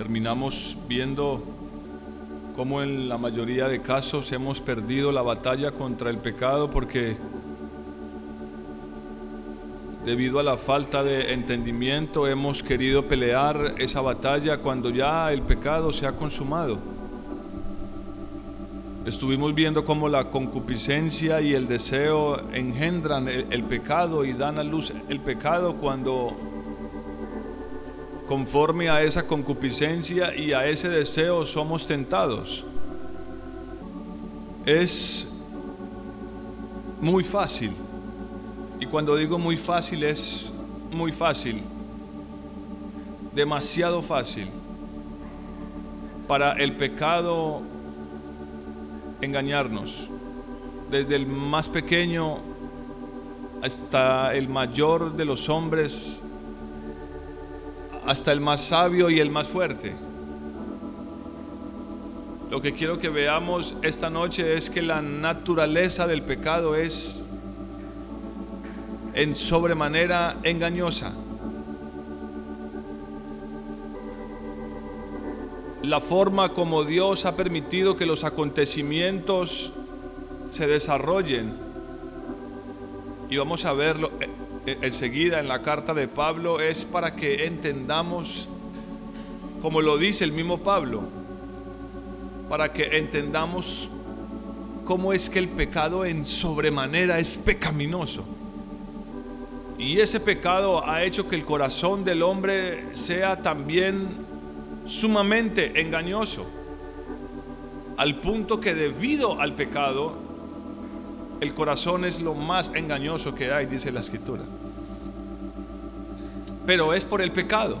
terminamos viendo cómo en la mayoría de casos hemos perdido la batalla contra el pecado porque debido a la falta de entendimiento hemos querido pelear esa batalla cuando ya el pecado se ha consumado. Estuvimos viendo cómo la concupiscencia y el deseo engendran el, pecado y dan a luz el pecado cuando conforme a esa concupiscencia y a ese deseo somos tentados. Es muy fácil. Y cuando digo muy fácil es muy fácil. Demasiado fácil. Para el pecado engañarnos. Desde el más pequeño hasta el mayor de los hombres hasta el más sabio y el más fuerte. Lo que quiero que veamos esta noche es que la naturaleza del pecado es en sobremanera engañosa. La forma como Dios ha permitido que los acontecimientos se desarrollen, y vamos a verlo eh, enseguida en la carta de Pablo es para que entendamos, como lo dice el mismo Pablo, para que entendamos cómo es que el pecado en sobremanera es pecaminoso. Y ese pecado ha hecho que el corazón del hombre sea también sumamente engañoso, al punto que debido al pecado el corazón es lo más engañoso que hay, dice la escritura. Pero es por el pecado.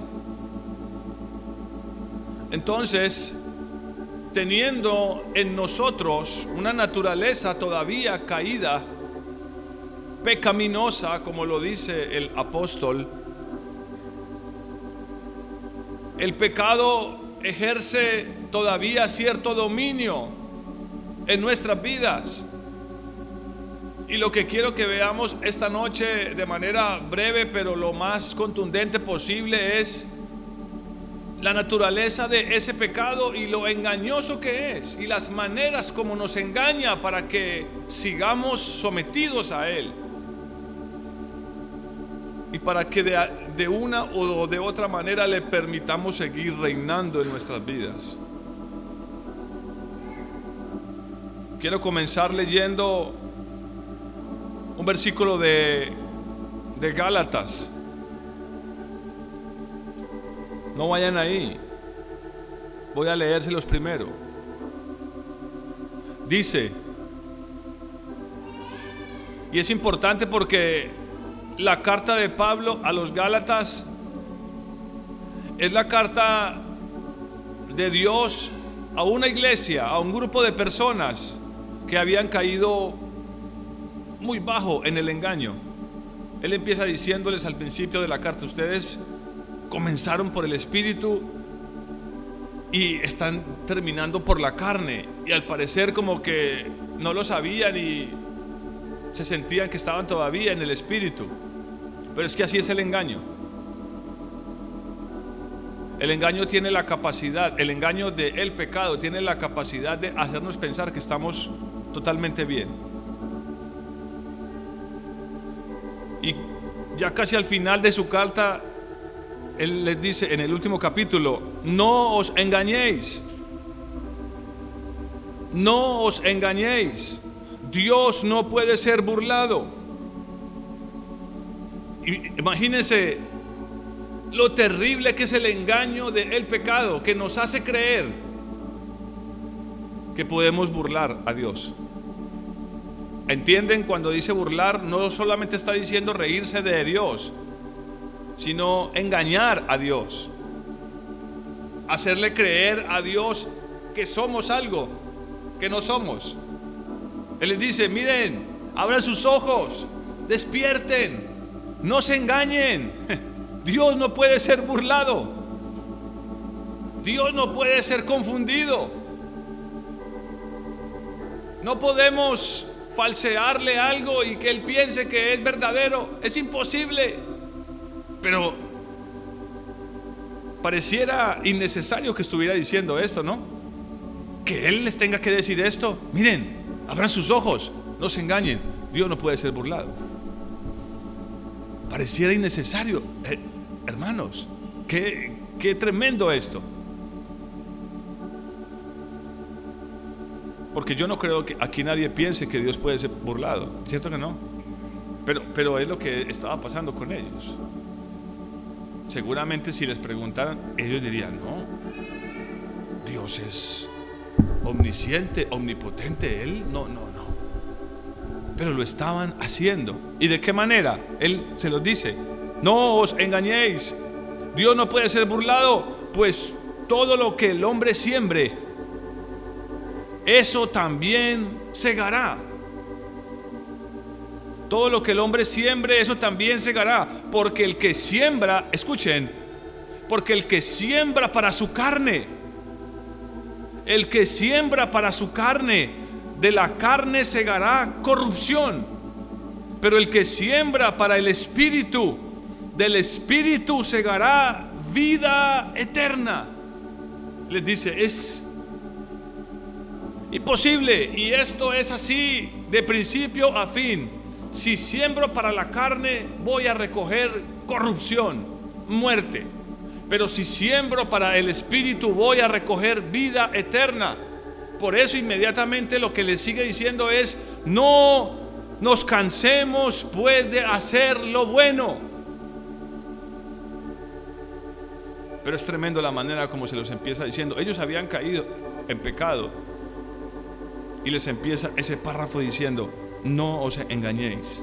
Entonces, teniendo en nosotros una naturaleza todavía caída, pecaminosa, como lo dice el apóstol, el pecado ejerce todavía cierto dominio en nuestras vidas. Y lo que quiero que veamos esta noche de manera breve, pero lo más contundente posible, es la naturaleza de ese pecado y lo engañoso que es y las maneras como nos engaña para que sigamos sometidos a él. Y para que de, de una o de otra manera le permitamos seguir reinando en nuestras vidas. Quiero comenzar leyendo un versículo de, de Gálatas. No vayan ahí. Voy a leérselos primero. Dice, y es importante porque la carta de Pablo a los Gálatas es la carta de Dios a una iglesia, a un grupo de personas que habían caído muy bajo en el engaño. Él empieza diciéndoles al principio de la carta, ustedes comenzaron por el Espíritu y están terminando por la carne. Y al parecer como que no lo sabían y se sentían que estaban todavía en el Espíritu. Pero es que así es el engaño. El engaño tiene la capacidad, el engaño del el pecado tiene la capacidad de hacernos pensar que estamos totalmente bien. Ya casi al final de su carta, él les dice en el último capítulo, no os engañéis, no os engañéis, Dios no puede ser burlado. Imagínense lo terrible que es el engaño del pecado, que nos hace creer que podemos burlar a Dios. ¿Entienden cuando dice burlar? No solamente está diciendo reírse de Dios, sino engañar a Dios. Hacerle creer a Dios que somos algo que no somos. Él les dice, miren, abran sus ojos, despierten, no se engañen. Dios no puede ser burlado. Dios no puede ser confundido. No podemos falsearle algo y que él piense que es verdadero. Es imposible. Pero Pareciera innecesario que estuviera diciendo esto, ¿no? Que Él les tenga que decir esto. Miren, abran sus ojos, no se engañen. Dios no puede ser burlado. Pareciera innecesario. Eh, hermanos, qué, qué tremendo esto. Porque yo no creo que aquí nadie piense que Dios puede ser burlado. ¿Cierto que no? Pero, pero es lo que estaba pasando con ellos. Seguramente si les preguntaran, ellos dirían, no, Dios es omnisciente, omnipotente, Él, no, no, no. Pero lo estaban haciendo. ¿Y de qué manera? Él se los dice, no os engañéis, Dios no puede ser burlado, pues todo lo que el hombre siembre, eso también segará. Todo lo que el hombre siembre, eso también segará. Porque el que siembra, escuchen, porque el que siembra para su carne, el que siembra para su carne, de la carne segará corrupción. Pero el que siembra para el espíritu, del espíritu segará vida eterna. Les dice, es imposible. Y esto es así de principio a fin. Si siembro para la carne, voy a recoger corrupción, muerte. Pero si siembro para el espíritu, voy a recoger vida eterna. Por eso inmediatamente lo que le sigue diciendo es, no nos cansemos pues de hacer lo bueno. Pero es tremendo la manera como se los empieza diciendo. Ellos habían caído en pecado. Y les empieza ese párrafo diciendo, no os engañéis.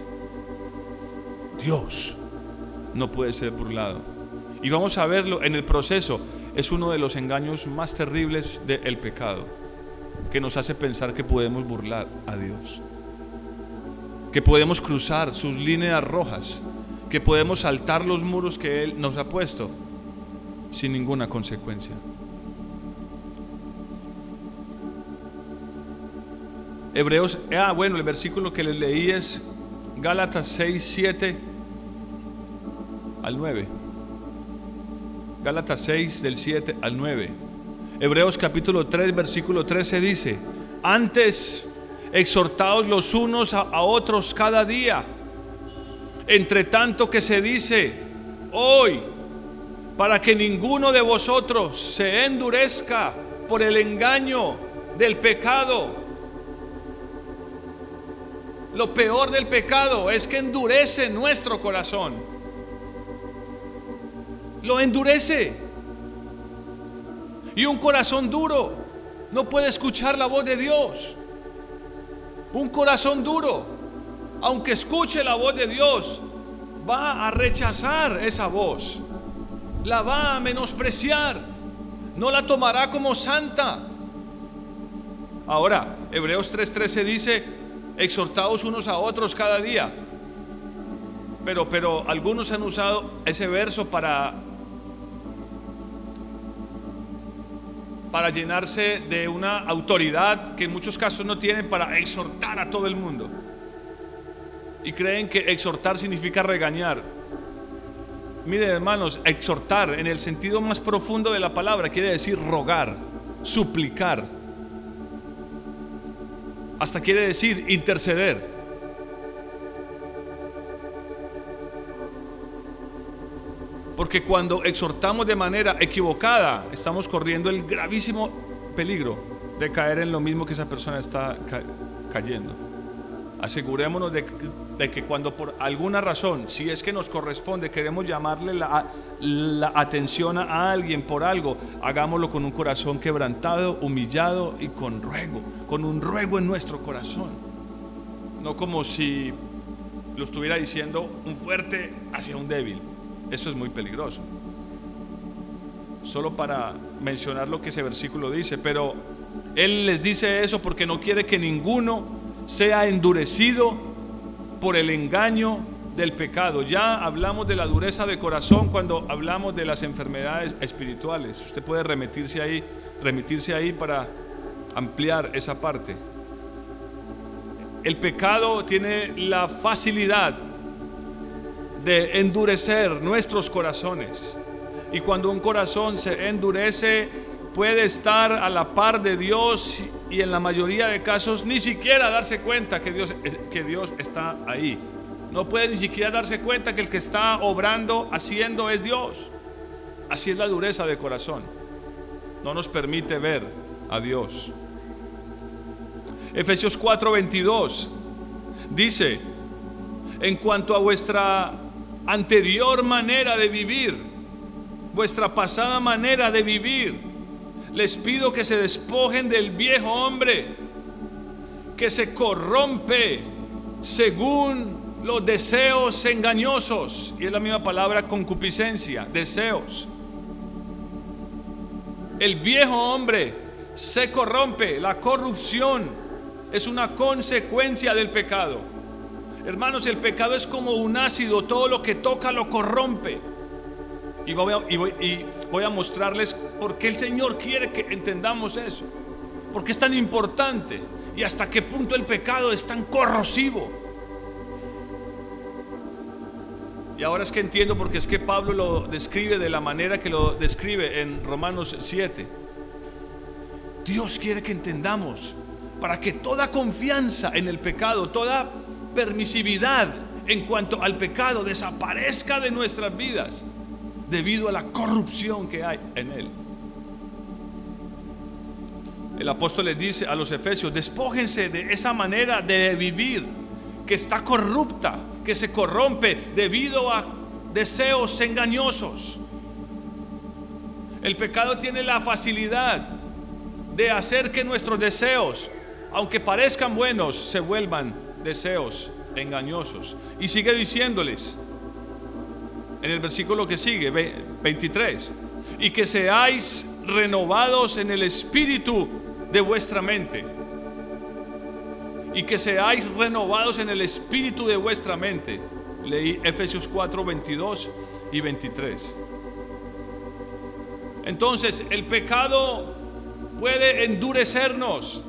Dios no puede ser burlado. Y vamos a verlo en el proceso. Es uno de los engaños más terribles del pecado, que nos hace pensar que podemos burlar a Dios, que podemos cruzar sus líneas rojas, que podemos saltar los muros que Él nos ha puesto sin ninguna consecuencia. Hebreos, ah, bueno, el versículo que les leí es Gálatas 6, 7 al 9. Gálatas 6 del 7 al 9. Hebreos capítulo 3, versículo 13 dice, antes exhortaos los unos a, a otros cada día, entre tanto que se dice, hoy, para que ninguno de vosotros se endurezca por el engaño del pecado lo peor del pecado es que endurece nuestro corazón. Lo endurece. Y un corazón duro no puede escuchar la voz de Dios. Un corazón duro, aunque escuche la voz de Dios, va a rechazar esa voz. La va a menospreciar. No la tomará como santa. Ahora, Hebreos 3:13 dice, exhortados unos a otros cada día. Pero, pero algunos han usado ese verso para, para llenarse de una autoridad que en muchos casos no tienen para exhortar a todo el mundo. Y creen que exhortar significa regañar. Miren hermanos, exhortar en el sentido más profundo de la palabra quiere decir rogar, suplicar hasta quiere decir interceder. Porque cuando exhortamos de manera equivocada, estamos corriendo el gravísimo peligro de caer en lo mismo que esa persona está cayendo. Asegurémonos de, que cuando por alguna razón, si es que nos corresponde, queremos llamarle la, la atención a alguien por algo, hagámoslo con un corazón quebrantado, humillado y con ruego, con un ruego en nuestro corazón. No como si lo estuviera diciendo un fuerte hacia un débil. Eso es muy peligroso. Solo para mencionar lo que ese versículo dice, pero Él les dice eso porque no quiere que ninguno sea endurecido por el engaño del pecado. Ya hablamos de la dureza de corazón cuando hablamos de las enfermedades espirituales. Usted puede remitirse ahí, remitirse ahí para ampliar esa parte. El pecado tiene la facilidad de endurecer nuestros corazones, Y cuando un corazón se endurece, puede estar a la par de Dios y en la mayoría de casos ni siquiera darse cuenta que Dios, que Dios está ahí. No puede ni siquiera darse cuenta que el que está obrando, haciendo es Dios. Así es la dureza de corazón. No nos permite ver a Dios. Efesios 4:22 dice, en cuanto a vuestra anterior manera de vivir, vuestra pasada manera de vivir, les pido que se despojen del viejo hombre que se corrompe según los deseos engañosos. Y es la misma palabra concupiscencia, deseos. El viejo hombre se corrompe, la corrupción es una consecuencia del pecado. Hermanos, el pecado es como un ácido, todo lo que toca lo corrompe. Y voy, a, y voy, a mostrarles por qué el Señor quiere que entendamos eso. Porque es tan importante y hasta qué punto el pecado es tan corrosivo. Y ahora es que entiendo porque es que Pablo lo describe de la manera que lo describe en Romanos 7. Dios quiere que entendamos para que toda confianza en el pecado, toda permisividad en cuanto al pecado desaparezca de nuestras vidas debido a la corrupción que hay en él. El apóstol les dice a los efesios, despójense de esa manera de vivir que está corrupta, que se corrompe debido a deseos engañosos. El pecado tiene la facilidad de hacer que nuestros deseos aunque parezcan buenos, se vuelvan deseos engañosos. Y sigue diciéndoles en el versículo que sigue, 23, y que seáis renovados en el espíritu de vuestra mente. Y que seáis renovados en el espíritu de vuestra mente. Leí Efesios 4, 22 y 23. Entonces, el pecado puede endurecernos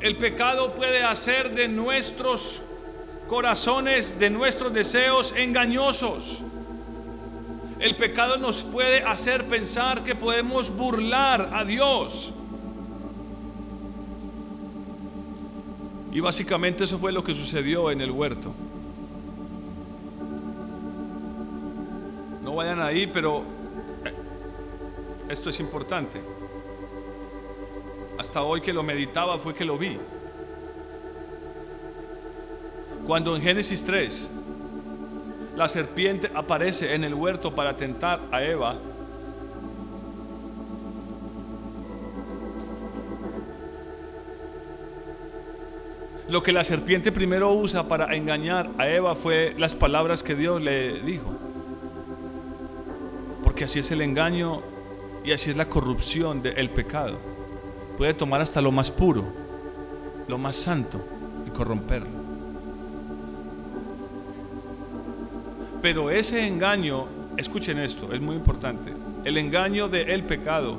el pecado puede hacer de nuestros corazones, de nuestros deseos engañosos. El pecado nos puede hacer pensar que podemos burlar a Dios. Y básicamente eso fue lo que sucedió en el huerto. No vayan ahí, pero eh, esto es importante hasta hoy que lo meditaba fue que lo vi. Cuando en Génesis 3 la serpiente aparece en el huerto para tentar a Eva, lo que la serpiente primero usa para engañar a Eva fue las palabras que Dios le dijo. Porque así es el engaño y así es la corrupción del pecado puede tomar hasta lo más puro, lo más santo y corromperlo. Pero ese engaño, escuchen esto, es muy importante. El engaño del el pecado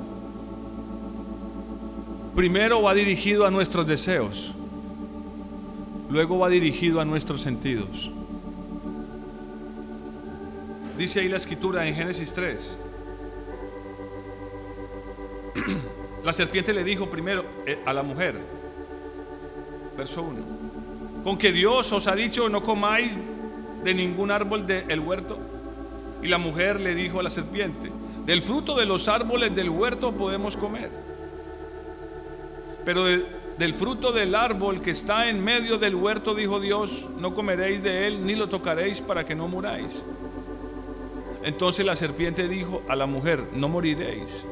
primero va dirigido a nuestros deseos, luego va dirigido a nuestros sentidos. Dice ahí la escritura en Génesis 3. La serpiente le dijo primero eh, a la mujer, verso 1, con que Dios os ha dicho no comáis de ningún árbol del huerto. Y la mujer le dijo a la serpiente, del fruto de los árboles del huerto podemos comer, pero del fruto del árbol que está en medio del huerto, dijo Dios, no comeréis de él ni lo tocaréis para que no muráis. Entonces la serpiente dijo a la mujer, no moriréis.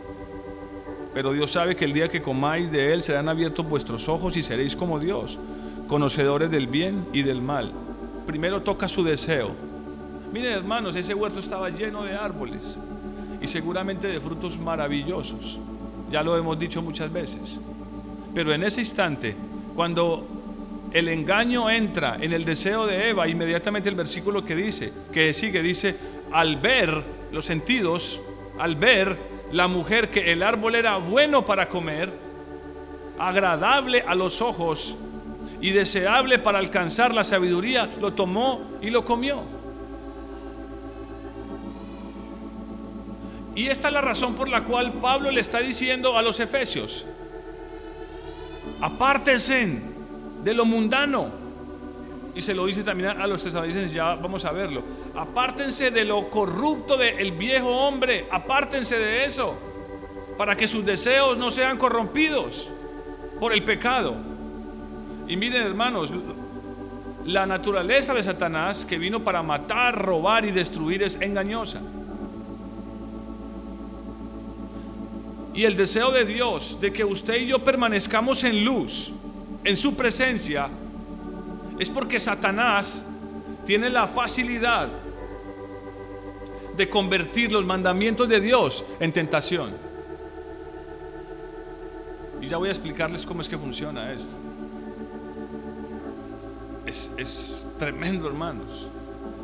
Pero Dios sabe que el día que comáis de él serán abiertos vuestros ojos y seréis como Dios, conocedores del bien y del mal. Primero toca su deseo. Miren hermanos, ese huerto estaba lleno de árboles y seguramente de frutos maravillosos. Ya lo hemos dicho muchas veces. Pero en ese instante, cuando el engaño entra en el deseo de Eva, inmediatamente el versículo que dice, que sigue, dice, al ver los sentidos, al ver la mujer que el árbol era bueno para comer, agradable a los ojos y deseable para alcanzar la sabiduría, lo tomó y lo comió. Y esta es la razón por la cual Pablo le está diciendo a los efesios, apártense de lo mundano. Y se lo dice también a los tesalonicenses, ya vamos a verlo. Apártense de lo corrupto del viejo hombre, apártense de eso, para que sus deseos no sean corrompidos por el pecado. Y miren hermanos, la naturaleza de Satanás que vino para matar, robar y destruir es engañosa. Y el deseo de Dios de que usted y yo permanezcamos en luz, en su presencia, es porque Satanás tiene la facilidad de convertir los mandamientos de Dios en tentación. Y ya voy a explicarles cómo es que funciona esto. Es, es tremendo, hermanos.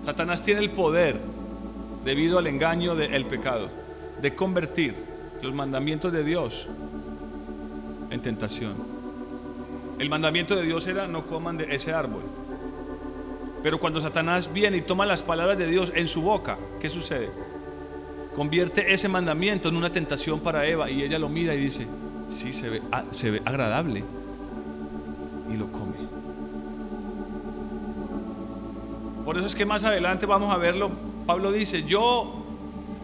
Satanás tiene el poder, debido al engaño del pecado, de convertir los mandamientos de Dios en tentación. El mandamiento de Dios era no coman de ese árbol. Pero cuando Satanás viene y toma las palabras de Dios en su boca, ¿qué sucede? Convierte ese mandamiento en una tentación para Eva y ella lo mira y dice, sí, se ve, se ve agradable. Y lo come. Por eso es que más adelante vamos a verlo. Pablo dice, yo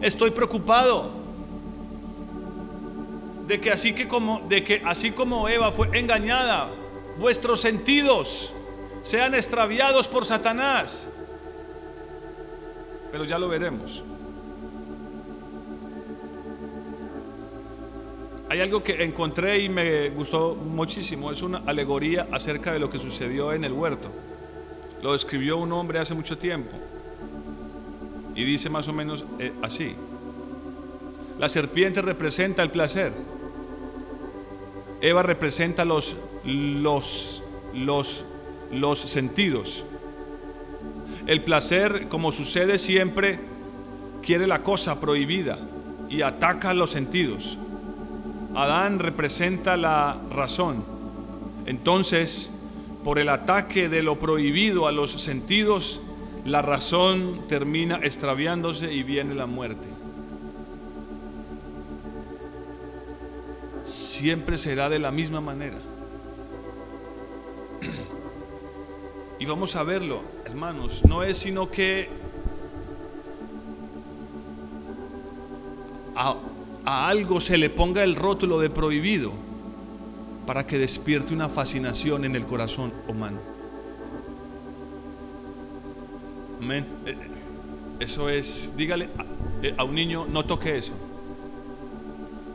estoy preocupado de que así que como de que así como Eva fue engañada, vuestros sentidos sean extraviados por Satanás. Pero ya lo veremos. Hay algo que encontré y me gustó muchísimo, es una alegoría acerca de lo que sucedió en el huerto. Lo escribió un hombre hace mucho tiempo y dice más o menos eh, así. La serpiente representa el placer. Eva representa los, los, los, los sentidos. El placer, como sucede siempre, quiere la cosa prohibida y ataca los sentidos. Adán representa la razón. Entonces, por el ataque de lo prohibido a los sentidos, la razón termina extraviándose y viene la muerte. Siempre será de la misma manera. Y vamos a verlo, hermanos, no es sino que a, algo se le ponga el rótulo de prohibido para que despierte una fascinación en el corazón humano. Amén. Eh, eh, eso es, dígale eh, a un niño, no toque eso.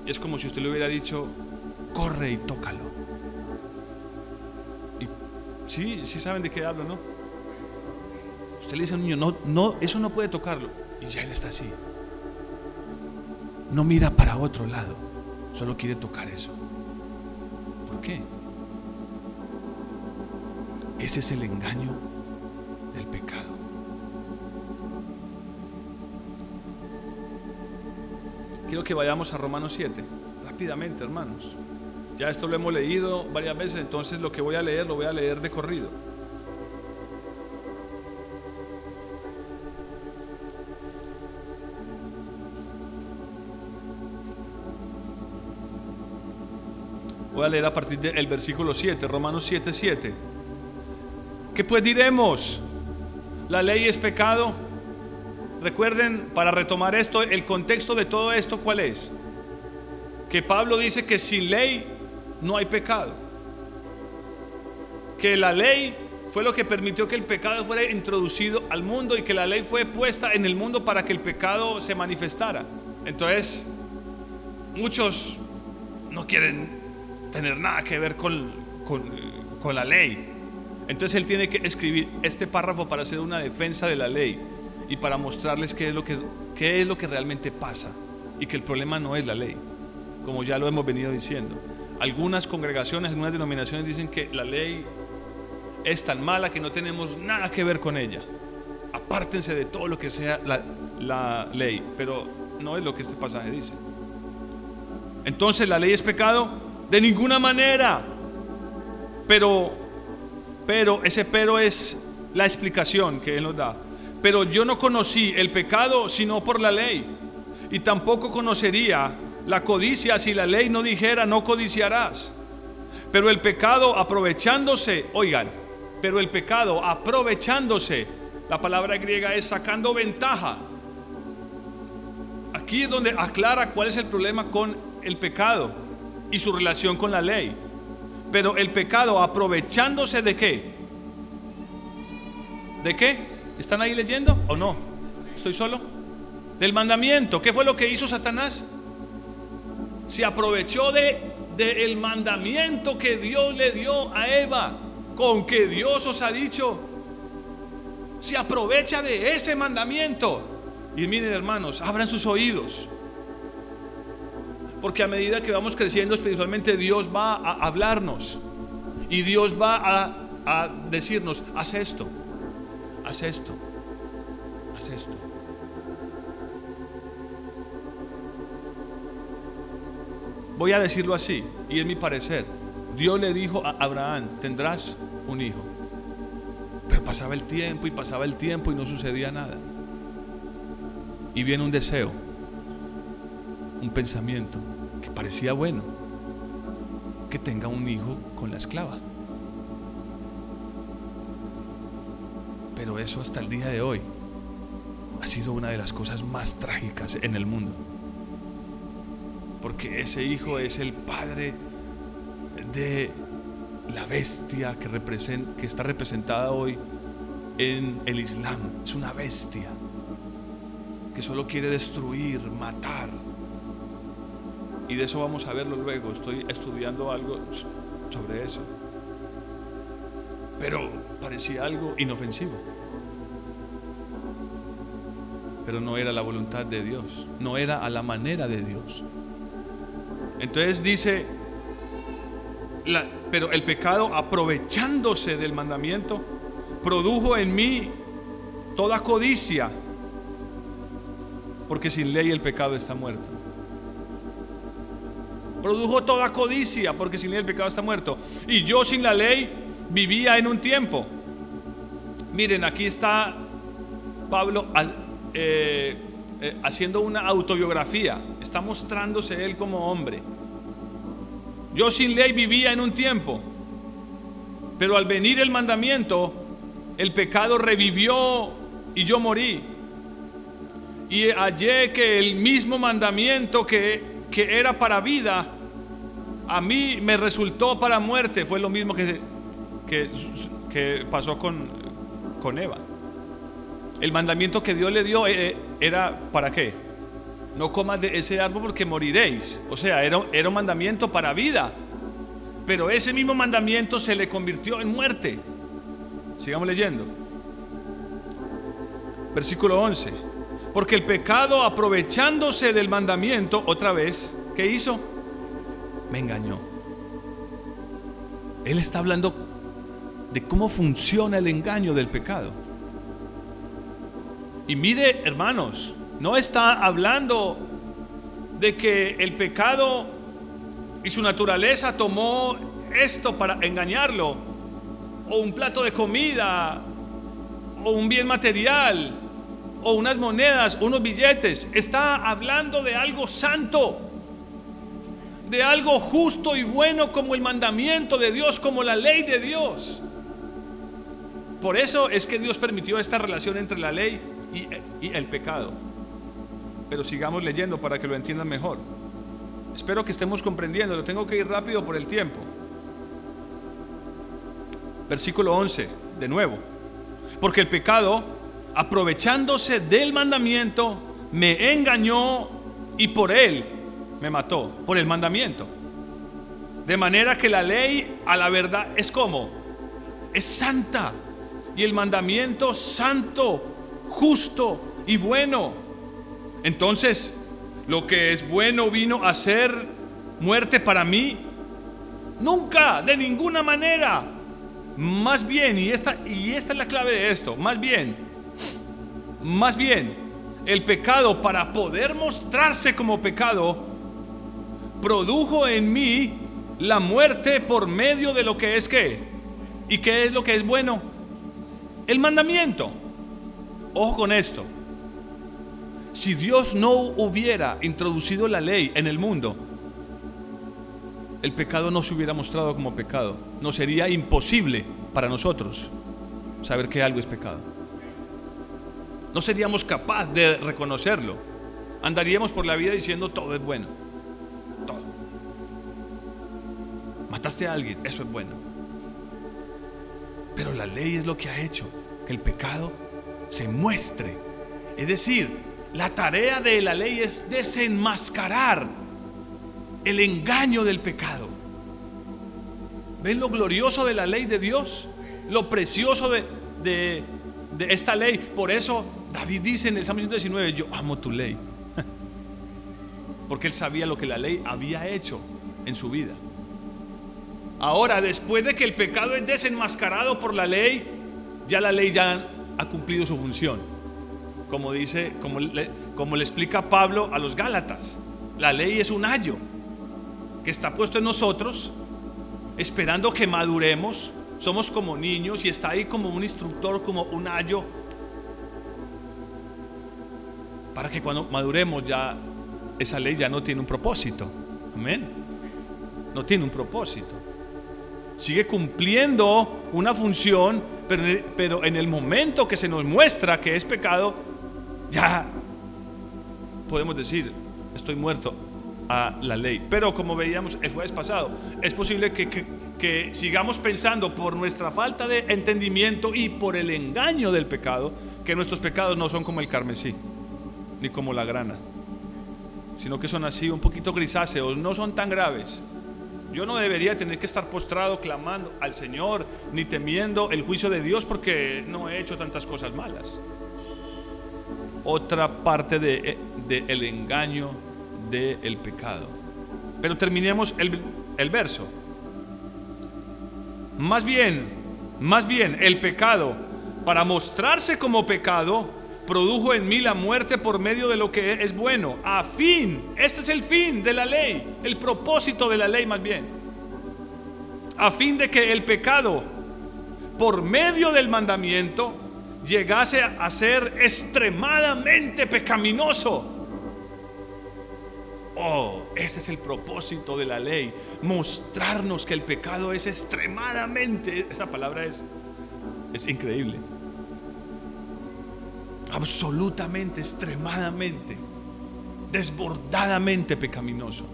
Es como si usted le hubiera dicho, corre y tócalo. Y sí, sí saben de qué hablo, ¿no? Usted le dice a un niño, no, no, eso no puede tocarlo. Y ya él está así. No mira para otro lado, solo quiere tocar eso. ¿Por qué? Ese es el engaño del pecado. Que vayamos a Romanos 7, rápidamente, hermanos. Ya esto lo hemos leído varias veces, entonces lo que voy a leer lo voy a leer de corrido. Voy a leer a partir del versículo 7, Romanos 7, 7. ¿Qué pues diremos? ¿La ley es pecado? Recuerden, para retomar esto, el contexto de todo esto, ¿cuál es? Que Pablo dice que sin ley no hay pecado. Que la ley fue lo que permitió que el pecado fuera introducido al mundo y que la ley fue puesta en el mundo para que el pecado se manifestara. Entonces, muchos no quieren tener nada que ver con, con, la ley. Entonces él tiene que escribir este párrafo para hacer una defensa de la ley y para mostrarles qué es lo que, qué es lo que realmente pasa y que el problema no es la ley, como ya lo hemos venido diciendo. Algunas congregaciones, algunas denominaciones dicen que la ley es tan mala que no tenemos nada que ver con ella. Apártense de todo lo que sea la, ley, pero no es lo que este pasaje dice. Entonces, ¿la ley es pecado? De ninguna manera. Pero, pero, ese pero es la explicación que Él nos da. Pero yo no conocí el pecado sino por la ley. y tampoco conocería la codicia si la ley no dijera no codiciarás. Pero el pecado aprovechándose, oigan, pero el pecado aprovechándose, la palabra griega es sacando ventaja. Aquí es donde aclara cuál es el problema con el pecado y su relación con la ley. Pero el pecado aprovechándose de qué? ¿De qué? ¿Están ahí leyendo o no? ¿Estoy solo? Del mandamiento. ¿Qué fue lo que hizo Satanás? Se aprovechó de, el mandamiento que Dios le dio a Eva, con que Dios os ha dicho. Se aprovecha de ese mandamiento. Y miren hermanos, abran sus oídos. Porque a medida que vamos creciendo espiritualmente, Dios va a hablarnos. Y Dios va a, a decirnos, haz esto, haz esto, haz esto. Voy a decirlo así, y es mi parecer. Dios le dijo a Abraham, tendrás un hijo. Pero pasaba el tiempo y pasaba el tiempo y no sucedía nada. Y viene un deseo un pensamiento que parecía bueno, que tenga un hijo con la esclava. Pero eso hasta el día de hoy ha sido una de las cosas más trágicas en el mundo. Porque ese hijo es el padre de la bestia que, que está representada hoy en el Islam. Es una bestia que solo quiere destruir, matar, y de eso vamos a verlo luego. Estoy estudiando algo sobre eso. Pero parecía algo inofensivo. Pero no era la voluntad de Dios. No era a la manera de Dios. Entonces dice, pero el pecado aprovechándose del mandamiento, produjo en mí toda codicia. Porque sin ley el pecado está muerto produjo toda codicia, porque sin ley el pecado está muerto. Y yo sin la ley vivía en un tiempo. Miren, aquí está Pablo eh, eh, haciendo una autobiografía, está mostrándose él como hombre. Yo sin ley vivía en un tiempo, pero al venir el mandamiento, el pecado revivió y yo morí. Y hallé que el mismo mandamiento que que era para vida, a mí me resultó para muerte. Fue lo mismo que, que, pasó con, con Eva. El mandamiento que Dios le dio eh, eh, era para qué? No comas de ese árbol porque moriréis. O sea, era, era un mandamiento para vida. Pero ese mismo mandamiento se le convirtió en muerte. Sigamos leyendo. Versículo 11. Porque el pecado, aprovechándose del mandamiento, otra vez, ¿qué hizo? Me engañó. Él está hablando de cómo funciona el engaño del pecado. Y mire, hermanos, no está hablando de que el pecado y su naturaleza tomó esto para engañarlo, o un plato de comida, o un bien material, o unas monedas, unos billetes. Está hablando de algo santo, de algo justo y bueno como el mandamiento de Dios, como la ley de Dios. Por eso es que Dios permitió esta relación entre la ley y, el pecado. Pero sigamos leyendo para que lo entiendan mejor. Espero que estemos comprendiendo, lo tengo que ir rápido por el tiempo. Versículo 11, de nuevo. Porque el pecado aprovechándose del mandamiento, me engañó y por él me mató, por el mandamiento. De manera que la ley a la verdad es como, es santa y el mandamiento santo, justo y bueno. Entonces, lo que es bueno vino a ser muerte para mí. Nunca, de ninguna manera. Más bien, y esta, y esta es la clave de esto, más bien, más bien, el pecado para poder mostrarse como pecado produjo en mí la muerte por medio de lo que es que. ¿Y qué es lo que es bueno? El mandamiento. Ojo con esto. Si Dios no hubiera introducido la ley en el mundo, el pecado no se hubiera mostrado como pecado. No sería imposible para nosotros saber que algo es pecado. No seríamos capaces de reconocerlo. Andaríamos por la vida diciendo todo es bueno. Todo. Mataste a alguien, eso es bueno. Pero la ley es lo que ha hecho que el pecado se muestre. Es decir, la tarea de la ley es desenmascarar el engaño del pecado. ¿Ven lo glorioso de la ley de Dios? Lo precioso de, de, esta ley. Por eso David dice en el Salmo 119, yo amo tu ley. Porque él sabía lo que la ley había hecho en su vida. Ahora, después de que el pecado es desenmascarado por la ley, ya la ley ya ha cumplido su función. Como dice, como le, como le explica Pablo a los Gálatas, la ley es un ayo que está puesto en nosotros, esperando que maduremos. Somos como niños y está ahí como un instructor, como un ayo, para que cuando maduremos ya esa ley ya no tiene un propósito. Amén. No tiene un propósito. Sigue cumpliendo una función, pero, en el momento que se nos muestra que es pecado, ya podemos decir, estoy muerto a la ley. Pero como veíamos el jueves pasado, es posible que, sigamos pensando por nuestra falta de entendimiento y por el engaño del pecado, que nuestros pecados no son como el carmesí, ni como la grana, sino que son así un poquito grisáceos, no son tan graves. Yo no debería tener que estar postrado clamando al Señor, ni temiendo el juicio de Dios porque no he hecho tantas cosas malas. Otra parte del de, el engaño del pecado. Pero terminemos el, el verso. Más bien, más bien, el pecado, para mostrarse como pecado, produjo en mí la muerte por medio de lo que es bueno, a fin, este es el fin de la ley, el propósito de la ley más bien, a fin de que el pecado, por medio del mandamiento, llegase a ser extremadamente pecaminoso. Oh, ese es el propósito de la ley, mostrarnos que el pecado es extremadamente, esa palabra es, es increíble absolutamente, extremadamente, desbordadamente pecaminoso,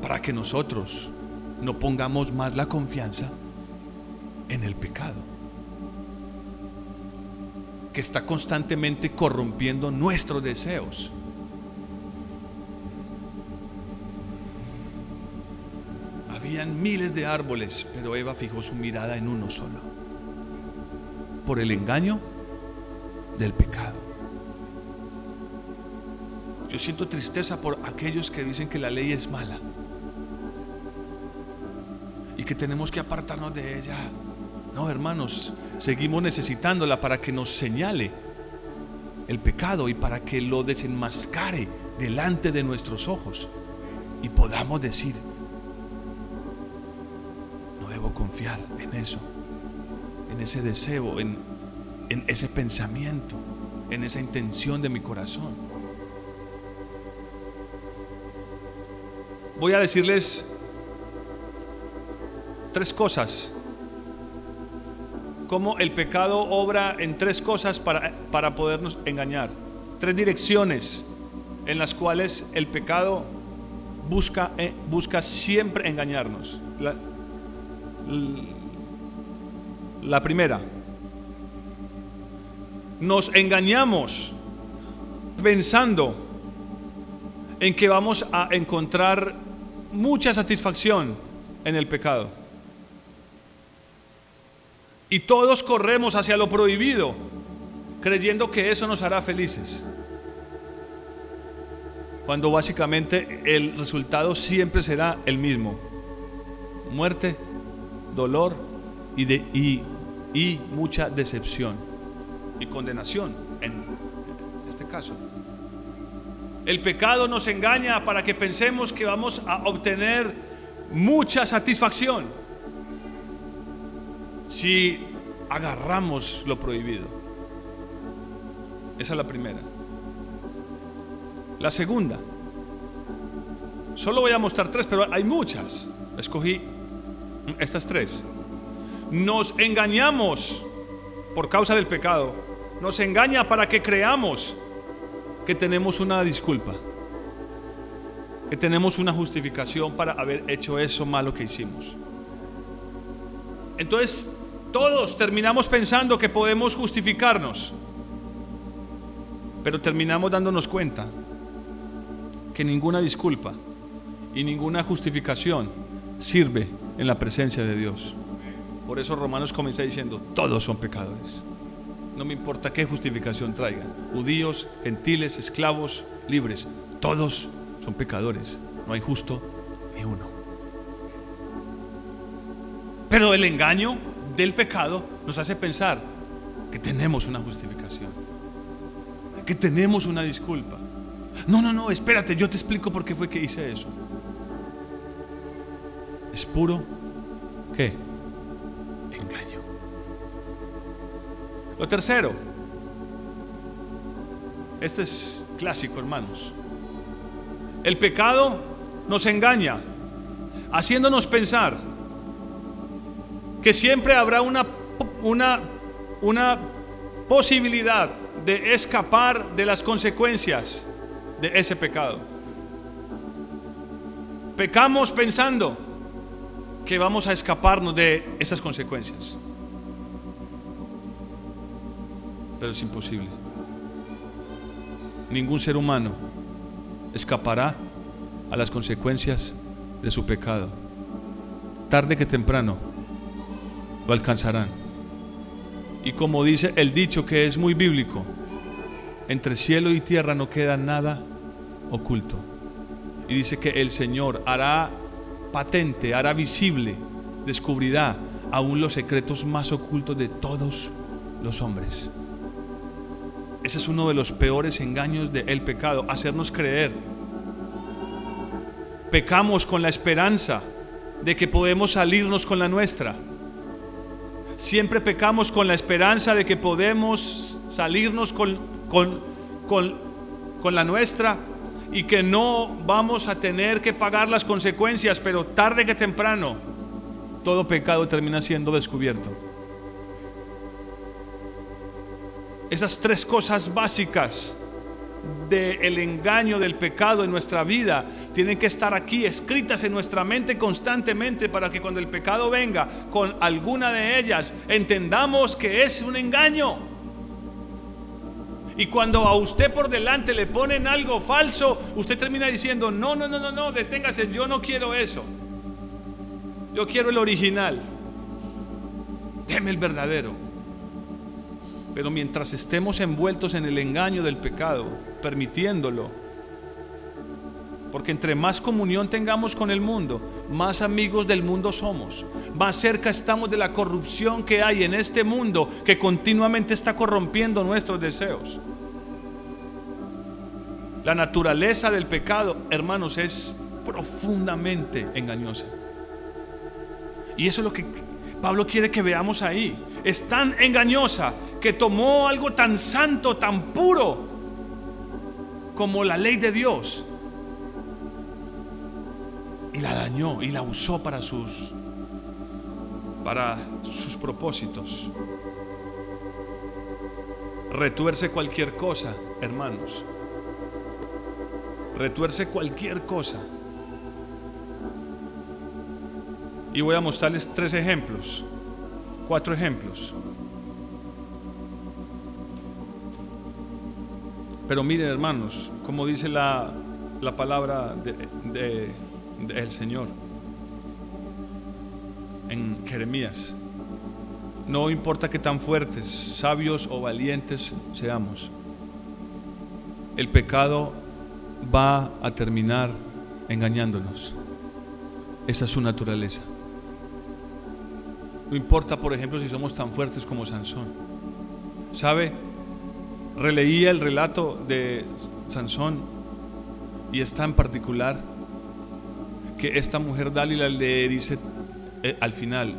para que nosotros no pongamos más la confianza en el pecado, que está constantemente corrompiendo nuestros deseos. Habían miles de árboles, pero Eva fijó su mirada en uno solo. Por el engaño del pecado. Yo siento tristeza por aquellos que dicen que la ley es mala y que tenemos que apartarnos de ella. No, hermanos, seguimos necesitándola para que nos señale el pecado y para que lo desenmascare delante de nuestros ojos y podamos decir, no debo confiar en eso, en ese deseo, en, en ese pensamiento, en esa intención de mi corazón. Voy a decirles tres cosas. Cómo el pecado obra en tres cosas para, para podernos engañar. Tres direcciones en las cuales el pecado busca, eh, busca siempre engañarnos. La, la primera, nos engañamos pensando en que vamos a encontrar mucha satisfacción en el pecado. Y todos corremos hacia lo prohibido, creyendo que eso nos hará felices. Cuando básicamente el resultado siempre será el mismo. Muerte, dolor y, de, y, y mucha decepción y condenación en este caso. El pecado nos engaña para que pensemos que vamos a obtener mucha satisfacción si agarramos lo prohibido. Esa es la primera. La segunda. Solo voy a mostrar tres, pero hay muchas. Escogí estas tres. Nos engañamos por causa del pecado. Nos engaña para que creamos que tenemos una disculpa. Que tenemos una justificación para haber hecho eso malo que hicimos. Entonces, todos terminamos pensando que podemos justificarnos. Pero terminamos dándonos cuenta que ninguna disculpa y ninguna justificación sirve en la presencia de Dios. Por eso Romanos comienza diciendo, todos son pecadores. No me importa qué justificación traigan. Judíos, gentiles, esclavos, libres. Todos son pecadores. No hay justo ni uno. Pero el engaño del pecado nos hace pensar que tenemos una justificación. Que tenemos una disculpa. No, no, no, espérate, yo te explico por qué fue que hice eso. Es puro, ¿qué? Lo tercero, este es clásico, hermanos. El pecado nos engaña, haciéndonos pensar que siempre habrá una, una, una posibilidad de escapar de las consecuencias de ese pecado. Pecamos pensando que vamos a escaparnos de esas consecuencias. Pero es imposible. Ningún ser humano escapará a las consecuencias de su pecado. Tarde que temprano lo alcanzarán. Y como dice el dicho que es muy bíblico, entre cielo y tierra no queda nada oculto. Y dice que el Señor hará patente, hará visible, descubrirá aún los secretos más ocultos de todos los hombres. Ese es uno de los peores engaños del pecado, hacernos creer. Pecamos con la esperanza de que podemos salirnos con la nuestra. Siempre pecamos con la esperanza de que podemos salirnos con, con, con, con la nuestra y que no vamos a tener que pagar las consecuencias, pero tarde que temprano todo pecado termina siendo descubierto. Esas tres cosas básicas del engaño, del pecado en nuestra vida, tienen que estar aquí escritas en nuestra mente constantemente para que cuando el pecado venga con alguna de ellas, entendamos que es un engaño. Y cuando a usted por delante le ponen algo falso, usted termina diciendo, no, no, no, no, no, deténgase, yo no quiero eso. Yo quiero el original. Deme el verdadero. Pero mientras estemos envueltos en el engaño del pecado, permitiéndolo, porque entre más comunión tengamos con el mundo, más amigos del mundo somos, más cerca estamos de la corrupción que hay en este mundo que continuamente está corrompiendo nuestros deseos. La naturaleza del pecado, hermanos, es profundamente engañosa. Y eso es lo que Pablo quiere que veamos ahí. Es tan engañosa que tomó algo tan santo, tan puro como la ley de Dios y la dañó y la usó para sus para sus propósitos. Retuerce cualquier cosa, hermanos. Retuerce cualquier cosa. Y voy a mostrarles tres ejemplos, cuatro ejemplos. Pero miren hermanos, como dice la, palabra del de, Señor en Jeremías, no importa que tan fuertes, sabios o valientes seamos, el pecado va a terminar engañándonos. Esa es su naturaleza. No importa, por ejemplo, si somos tan fuertes como Sansón. ¿Sabe? releía el relato de Sansón y está en particular que esta mujer Dalila le dice eh, al final,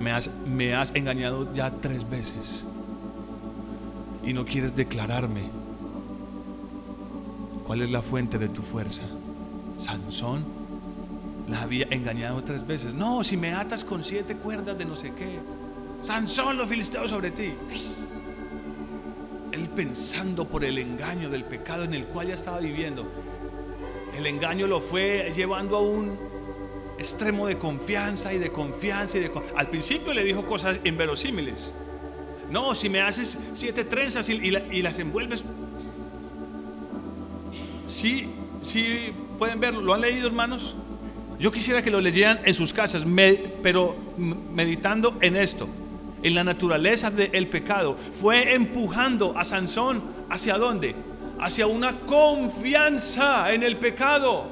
me has, me has engañado ya tres veces y no quieres declararme ¿Cuál es la fuente de tu fuerza? Sansón la había engañado tres veces. No, si me atas con siete cuerdas de no sé qué. Sansón, los filisteos sobre ti. Él pensando por el engaño del pecado en el cual ya estaba viviendo. El engaño lo fue llevando a un extremo de confianza y de confianza. Y al principio le dijo cosas inverosímiles. No, si me haces siete trenzas y, las envuelves. Sí, sí, pueden verlo. ¿Lo han leído, hermanos? Yo quisiera que lo leyeran en sus casas, pero meditando en esto, en la naturaleza del pecado, fue empujando a Sansón hacia dónde? Hacia una confianza en el pecado.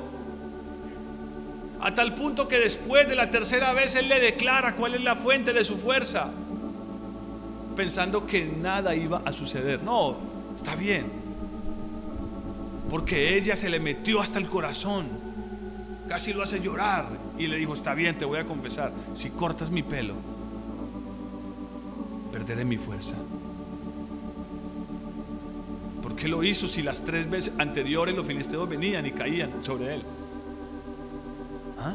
A tal punto que después de la tercera vez él le declara cuál es la fuente de su fuerza, pensando que nada iba a suceder. No, está bien, porque ella se le metió hasta el corazón casi lo hace llorar y le dijo, está bien, te voy a confesar, si cortas mi pelo, perderé mi fuerza. ¿Por qué lo hizo si las tres veces anteriores los filisteos venían y caían sobre él? ¿Ah?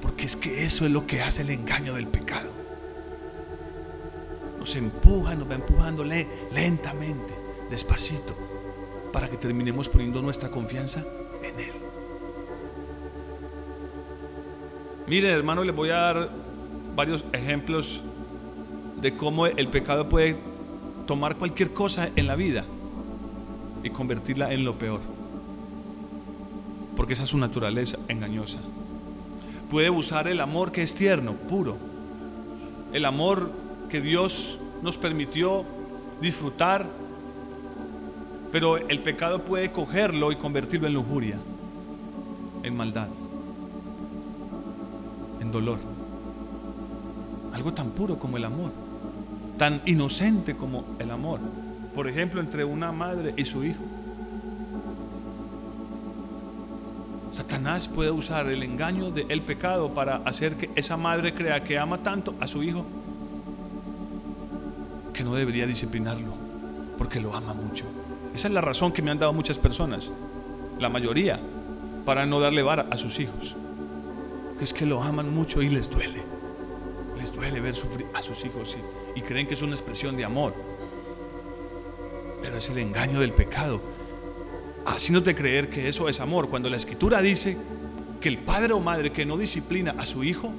Porque es que eso es lo que hace el engaño del pecado. Nos empuja, nos va empujándole lentamente, despacito, para que terminemos poniendo nuestra confianza en Él. Miren, hermano, les voy a dar varios ejemplos de cómo el pecado puede tomar cualquier cosa en la vida y convertirla en lo peor. Porque esa es su naturaleza engañosa. Puede usar el amor que es tierno, puro. El amor que Dios nos permitió disfrutar. Pero el pecado puede cogerlo y convertirlo en lujuria, en maldad dolor. Algo tan puro como el amor, tan inocente como el amor. Por ejemplo, entre una madre y su hijo. Satanás puede usar el engaño del pecado para hacer que esa madre crea que ama tanto a su hijo que no debería disciplinarlo porque lo ama mucho. Esa es la razón que me han dado muchas personas, la mayoría, para no darle vara a sus hijos es que lo aman mucho y les duele. Les duele ver sufrir a sus hijos y, creen que es una expresión de amor. Pero es el engaño del pecado. Así no te creer que eso es amor. Cuando la escritura dice que el padre o madre que no disciplina a su hijo,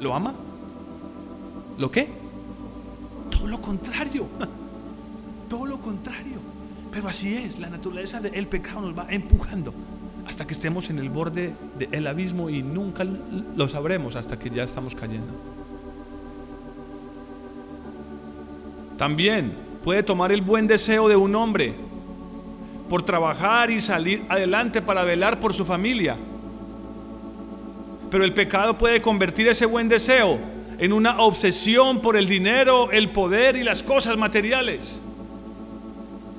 ¿lo ama? ¿Lo qué? Todo lo contrario. Todo lo contrario. Pero así es, la naturaleza del pecado nos va empujando hasta que estemos en el borde del abismo y nunca lo sabremos hasta que ya estamos cayendo. También puede tomar el buen deseo de un hombre por trabajar y salir adelante para velar por su familia. Pero el pecado puede convertir ese buen deseo en una obsesión por el dinero, el poder y las cosas materiales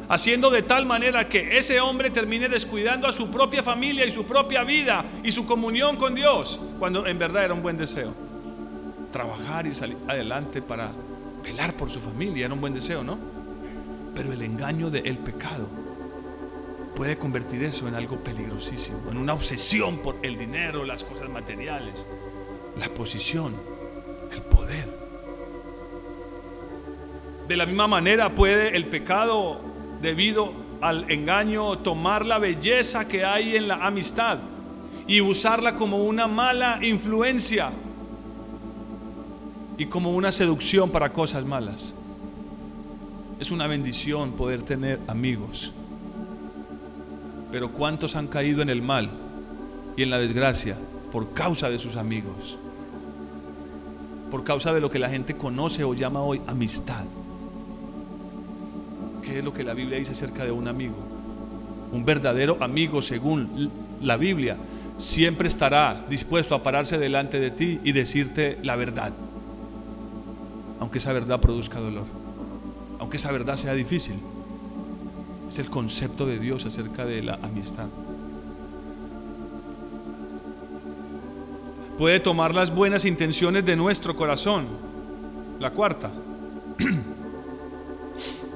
haciendo de tal manera que ese hombre termine descuidando a su propia familia y su propia vida y su comunión con Dios, cuando en verdad era un buen deseo. Trabajar y salir adelante para velar por su familia era un buen deseo, ¿no? Pero el engaño del pecado puede convertir eso en algo peligrosísimo, en una obsesión por el dinero, las cosas materiales, la posición, el poder. De la misma manera puede el pecado debido al engaño, tomar la belleza que hay en la amistad y usarla como una mala influencia y como una seducción para cosas malas. Es una bendición poder tener amigos. Pero ¿cuántos han caído en el mal y en la desgracia por causa de sus amigos? Por causa de lo que la gente conoce o llama hoy amistad. ¿Qué es lo que la Biblia dice acerca de un amigo? Un verdadero amigo, según la Biblia, siempre estará dispuesto a pararse delante de ti y decirte la verdad, aunque esa verdad produzca dolor, aunque esa verdad sea difícil. Es el concepto de Dios acerca de la amistad. Puede tomar las buenas intenciones de nuestro corazón. La cuarta.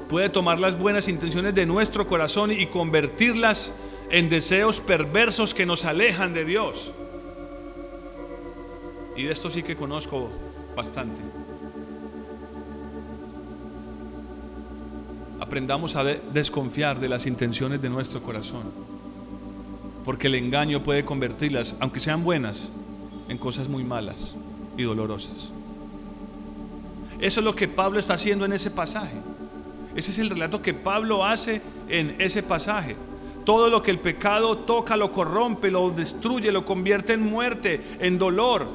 puede tomar las buenas intenciones de nuestro corazón y convertirlas en deseos perversos que nos alejan de Dios. Y de esto sí que conozco bastante. Aprendamos a desconfiar de las intenciones de nuestro corazón. Porque el engaño puede convertirlas, aunque sean buenas, en cosas muy malas y dolorosas. Eso es lo que Pablo está haciendo en ese pasaje. Ese es el relato que Pablo hace en ese pasaje. Todo lo que el pecado toca lo corrompe, lo destruye, lo convierte en muerte, en dolor.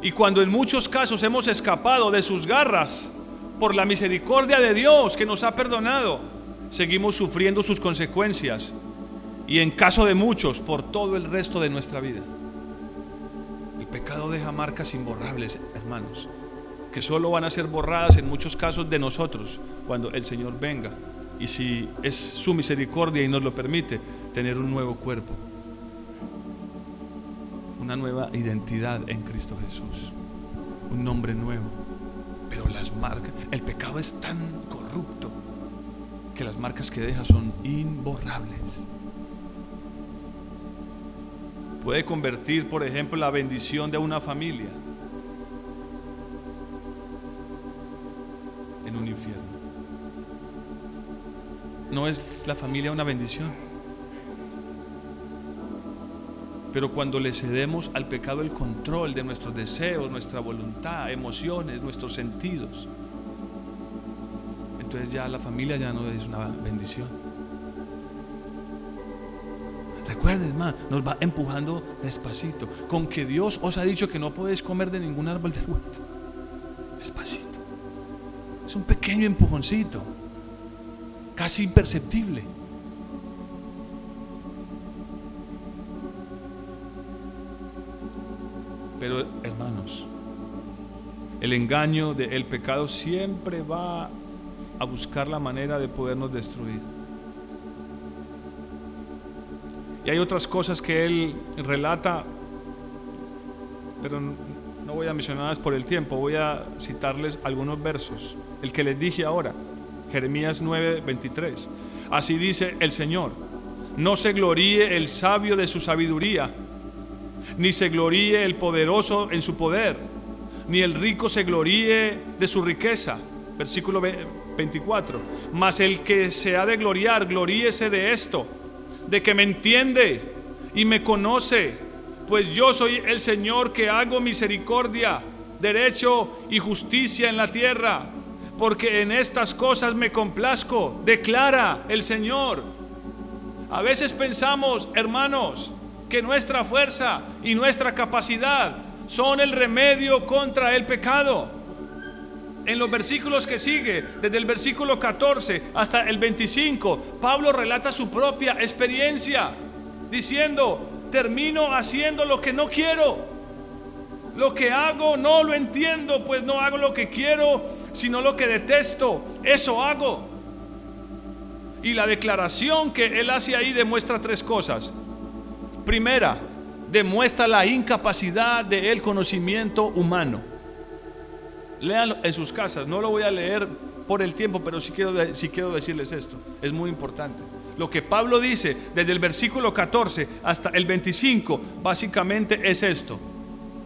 Y cuando en muchos casos hemos escapado de sus garras por la misericordia de Dios que nos ha perdonado, seguimos sufriendo sus consecuencias y en caso de muchos por todo el resto de nuestra vida. El pecado deja marcas imborrables, hermanos, que solo van a ser borradas en muchos casos de nosotros cuando el Señor venga y si es su misericordia y nos lo permite, tener un nuevo cuerpo, una nueva identidad en Cristo Jesús, un nombre nuevo. Pero las marcas, el pecado es tan corrupto que las marcas que deja son imborrables. Puede convertir, por ejemplo, la bendición de una familia en un infierno. ¿No es la familia una bendición? Pero cuando le cedemos al pecado el control de nuestros deseos, nuestra voluntad, emociones, nuestros sentidos, entonces ya la familia ya no es una bendición. Recuerden, hermano, nos va empujando despacito. Con que Dios os ha dicho que no podéis comer de ningún árbol del huerto. Despacito. Un pequeño empujoncito casi imperceptible. Pero hermanos, el engaño del pecado siempre va a buscar la manera de podernos destruir. Y hay otras cosas que él relata, pero voy a mencionarlas por el tiempo, voy a citarles algunos versos. El que les dije ahora, Jeremías 9:23. Así dice el Señor, no se gloríe el sabio de su sabiduría, ni se gloríe el poderoso en su poder, ni el rico se gloríe de su riqueza. Versículo 24. Mas el que se ha de gloriar, gloríese de esto, de que me entiende y me conoce, pues yo soy el Señor que hago misericordia, derecho y justicia en la tierra porque en estas cosas me complazco, declara el Señor. A veces pensamos, hermanos, que nuestra fuerza y nuestra capacidad son el remedio contra el pecado. En los versículos que sigue, desde el versículo 14 hasta el 25, Pablo relata su propia experiencia, diciendo, termino haciendo lo que no quiero. Lo que hago no lo entiendo, pues no hago lo que quiero, sino lo que detesto, eso hago. Y la declaración que él hace ahí demuestra tres cosas. Primera, demuestra la incapacidad del conocimiento humano. Lean en sus casas, no lo voy a leer por el tiempo, pero sí quiero, quiero decirles esto, es muy importante. Lo que Pablo dice desde el versículo 14 hasta el 25, básicamente es esto.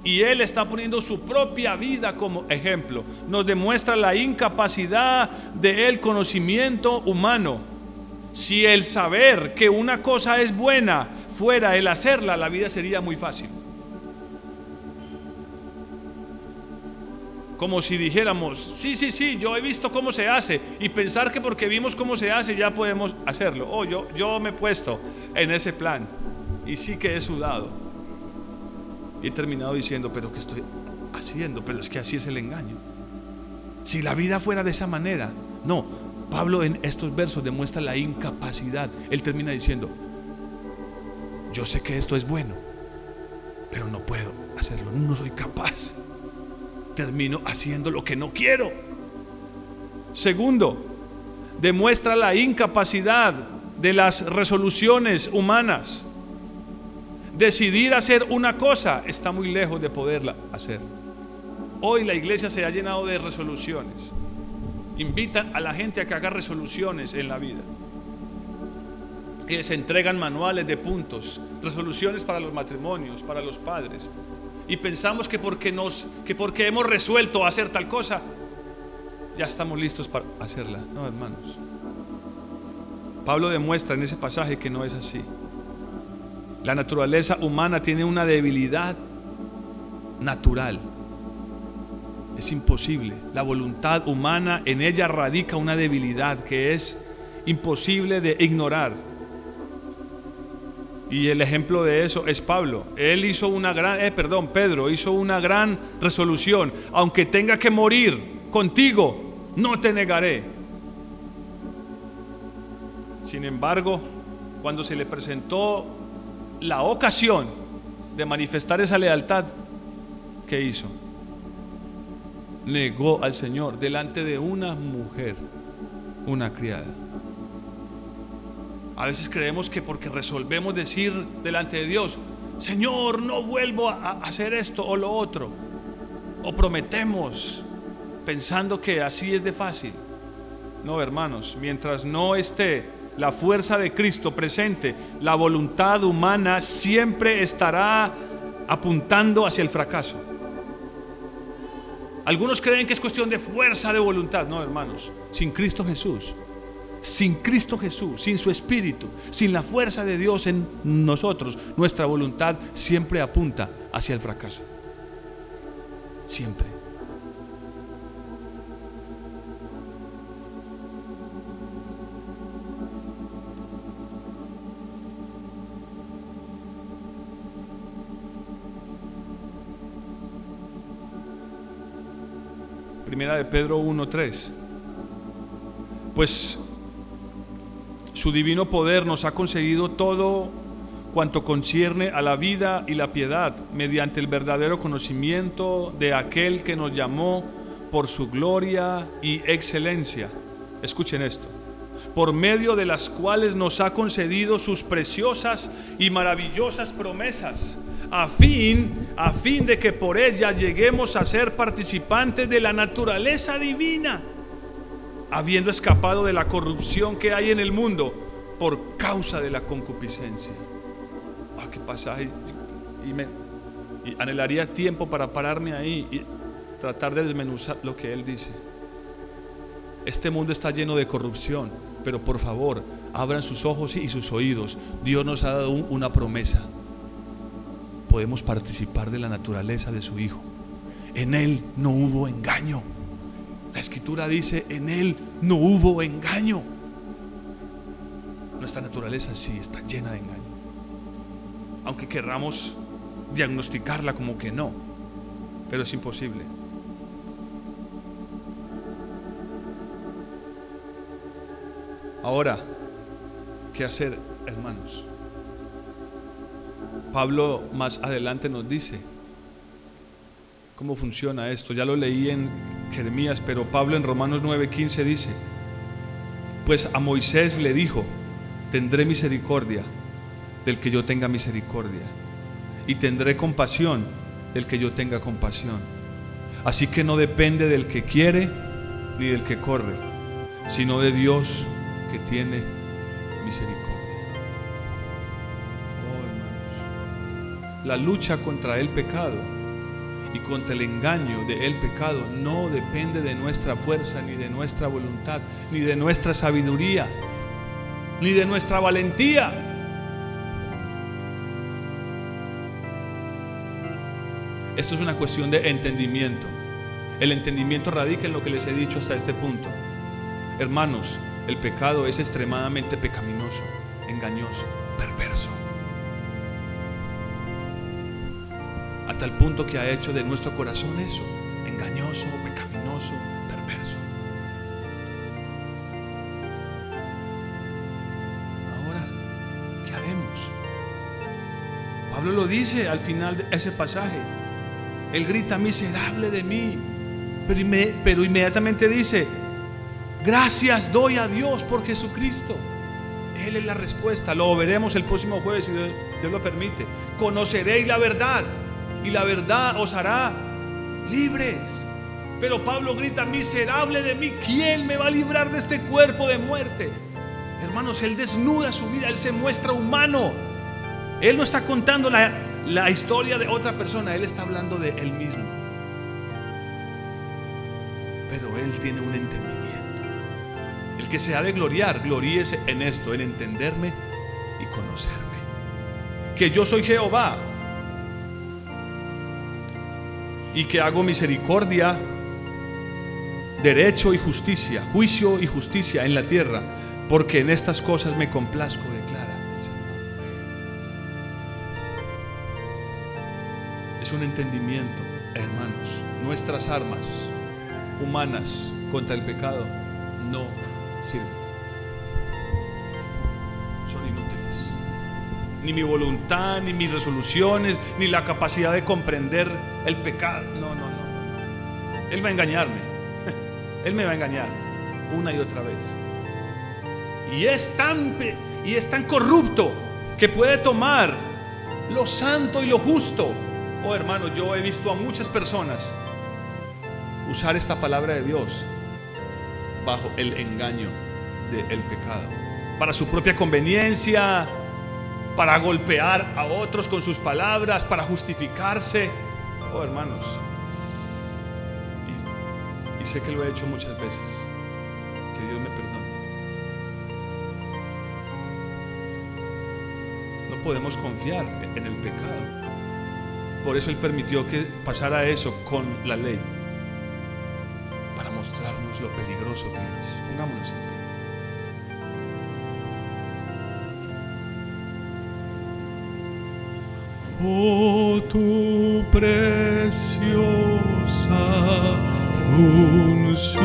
Y Él está poniendo su propia vida como ejemplo. Nos demuestra la incapacidad del conocimiento humano. Si el saber que una cosa es buena fuera el hacerla, la vida sería muy fácil. Como si dijéramos, sí, sí, sí, yo he visto cómo se hace. Y pensar que porque vimos cómo se hace ya podemos hacerlo. Oh, yo, yo me he puesto en ese plan. Y sí que he sudado. Y he terminado diciendo, pero ¿qué estoy haciendo? Pero es que así es el engaño. Si la vida fuera de esa manera, no. Pablo en estos versos demuestra la incapacidad. Él termina diciendo, yo sé que esto es bueno, pero no puedo hacerlo, no soy capaz. Termino haciendo lo que no quiero. Segundo, demuestra la incapacidad de las resoluciones humanas decidir hacer una cosa está muy lejos de poderla hacer. Hoy la iglesia se ha llenado de resoluciones invitan a la gente a que haga resoluciones en la vida. Les entregan manuales de puntos, resoluciones para los matrimonios, para los padres. Y pensamos que porque, nos, que porque hemos resuelto hacer tal cosa, ya estamos listos para hacerla. No, hermanos. Pablo demuestra en ese pasaje que no es así. La naturaleza humana tiene una debilidad natural. Es imposible. La voluntad humana, en ella radica una debilidad que es imposible de ignorar. Y el ejemplo de eso es Pablo. Él hizo una gran, eh, perdón, Pedro hizo una gran resolución. Aunque tenga que morir contigo, no te negaré. Sin embargo, cuando se le presentó la ocasión de manifestar esa lealtad, ¿qué hizo? Negó al Señor delante de una mujer, una criada. A veces creemos que porque resolvemos decir delante de Dios, Señor, no vuelvo a hacer esto o lo otro, o prometemos pensando que así es de fácil. No, hermanos, mientras no esté la fuerza de Cristo presente, la voluntad humana siempre estará apuntando hacia el fracaso. Algunos creen que es cuestión de fuerza de voluntad. No, hermanos, sin Cristo Jesús, sin Cristo Jesús, sin su Espíritu, sin la fuerza de Dios en nosotros, nuestra voluntad siempre apunta hacia el fracaso. Siempre. Primera de Pedro 1.3. Pues su divino poder nos ha concedido todo cuanto concierne a la vida y la piedad mediante el verdadero conocimiento de aquel que nos llamó por su gloria y excelencia. Escuchen esto. Por medio de las cuales nos ha concedido sus preciosas y maravillosas promesas a fin, a fin de que por ella lleguemos a ser participantes de la naturaleza divina, habiendo escapado de la corrupción que hay en el mundo por causa de la concupiscencia. Ah, qué pasaje. Y, me, anhelaría tiempo para pararme ahí y tratar de desmenuzar lo que él dice. Este mundo está lleno de corrupción, pero por favor, abran sus ojos y sus oídos. Dios nos ha dado una promesa podemos participar de la naturaleza de su Hijo. En Él no hubo engaño. La escritura dice, en Él no hubo engaño. Nuestra naturaleza sí está llena de engaño. Aunque querramos diagnosticarla como que no, pero es imposible. Ahora, ¿qué hacer, hermanos? Pablo más adelante nos dice cómo funciona esto. Ya lo leí en Jeremías, pero Pablo en Romanos 9:15 dice, pues a Moisés le dijo, tendré misericordia del que yo tenga misericordia y tendré compasión del que yo tenga compasión. Así que no depende del que quiere ni del que corre, sino de Dios que tiene misericordia. la lucha contra el pecado y contra el engaño de el pecado no depende de nuestra fuerza, ni de nuestra voluntad, ni de nuestra sabiduría, ni de nuestra valentía. Esto es una cuestión de entendimiento. El entendimiento radica en lo que les he dicho hasta este punto. Hermanos, el pecado es extremadamente pecaminoso, engañoso, perverso. Hasta el punto que ha hecho de nuestro corazón eso, engañoso, pecaminoso, perverso. Ahora, ¿qué haremos? Pablo lo dice al final de ese pasaje. Él grita, miserable de mí, pero, pero inmediatamente dice, gracias doy a Dios por Jesucristo. Él es la respuesta. Lo veremos el próximo jueves si Dios lo permite. Conoceréis la verdad y la verdad os hará libres. Pero Pablo grita, miserable de mí, ¿quién me va a librar de este cuerpo de muerte? Hermanos, Él desnuda su vida, Él se muestra humano. Él no está contando la, la historia de otra persona, Él está hablando de Él mismo. Pero Él tiene un entendimiento. El que se ha de gloriar, gloríese en esto, en entenderme y conocerme. Que yo soy Jehová y que hago misericordia, derecho y justicia, juicio y justicia en la tierra, porque en estas cosas me complazco, declara el Señor. Es un entendimiento, hermanos, nuestras armas humanas contra el pecado no sirven. Son inútiles. Ni mi voluntad, ni mis resoluciones, ni la capacidad de comprender el pecado. No, no, no. Él va a engañarme. Él me va a engañar una y otra vez. Y es tan, y es tan corrupto que puede tomar lo santo y lo justo. Oh hermano, yo he visto a muchas personas usar esta palabra de Dios bajo el engaño del pecado, para su propia conveniencia, para golpear a otros con sus palabras, para justificarse. Oh hermanos, y, sé que lo he hecho muchas veces, que Dios me perdone. No podemos confiar en el pecado. Por eso Él permitió que pasara eso con la ley mostrarnos lo peligroso que es. Pongámonos en pie. Oh, tu preciosa unción,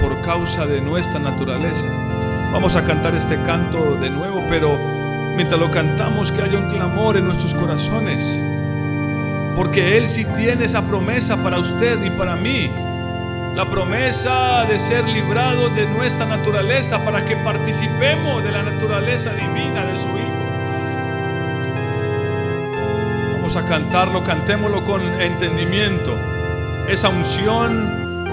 por causa de nuestra naturaleza. Vamos a cantar este canto de nuevo, pero mientras lo cantamos que haya un clamor en nuestros corazones. Porque Él sí tiene esa promesa para usted y para mí. La promesa de ser librado de nuestra naturaleza para que participemos de la naturaleza divina de su Hijo. A cantarlo, cantémoslo con entendimiento. Esa unción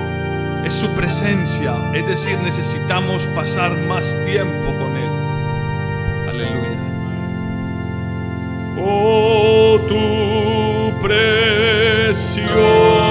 es su presencia, es decir, necesitamos pasar más tiempo con Él. Aleluya. Oh, tu precioso.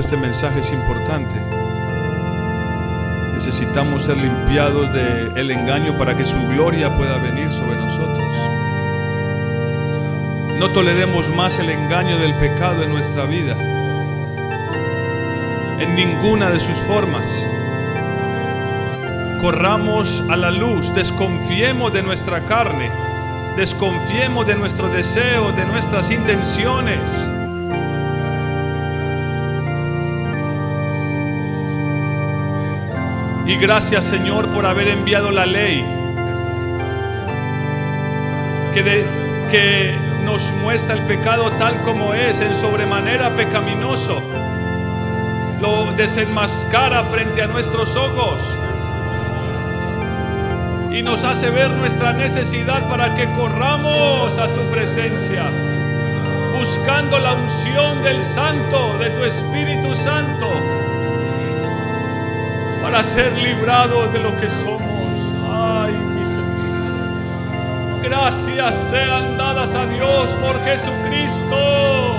Este mensaje es importante. Necesitamos ser limpiados del el engaño para que su gloria pueda venir sobre nosotros. No toleremos más el engaño del pecado en nuestra vida, en ninguna de sus formas. Corramos a la luz, desconfiemos de nuestra carne, desconfiemos de nuestros deseos, de nuestras intenciones. Y gracias Señor por haber enviado la ley que, que nos muestra el pecado tal como es, en sobremanera pecaminoso. Lo desenmascara frente a nuestros ojos y nos hace ver nuestra necesidad para que corramos a tu presencia, buscando la unción del Santo, de tu Espíritu Santo, para ser librados de lo que somos. Ay, mi. Gracias sean dadas a Dios por Jesucristo,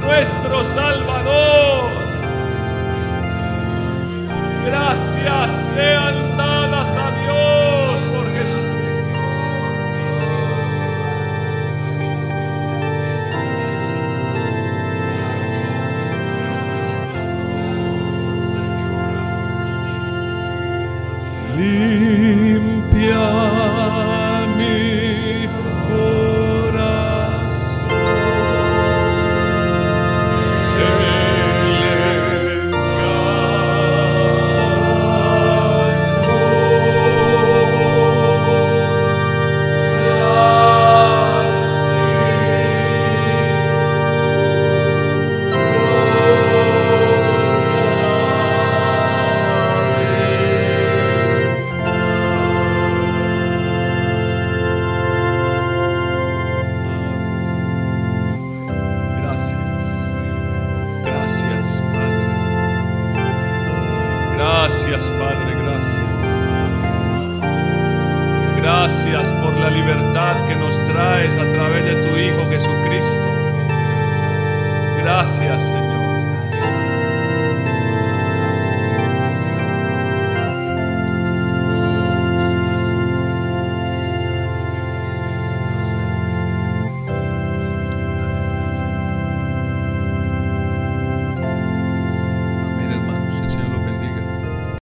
nuestro Salvador. Gracias sean dadas a Dios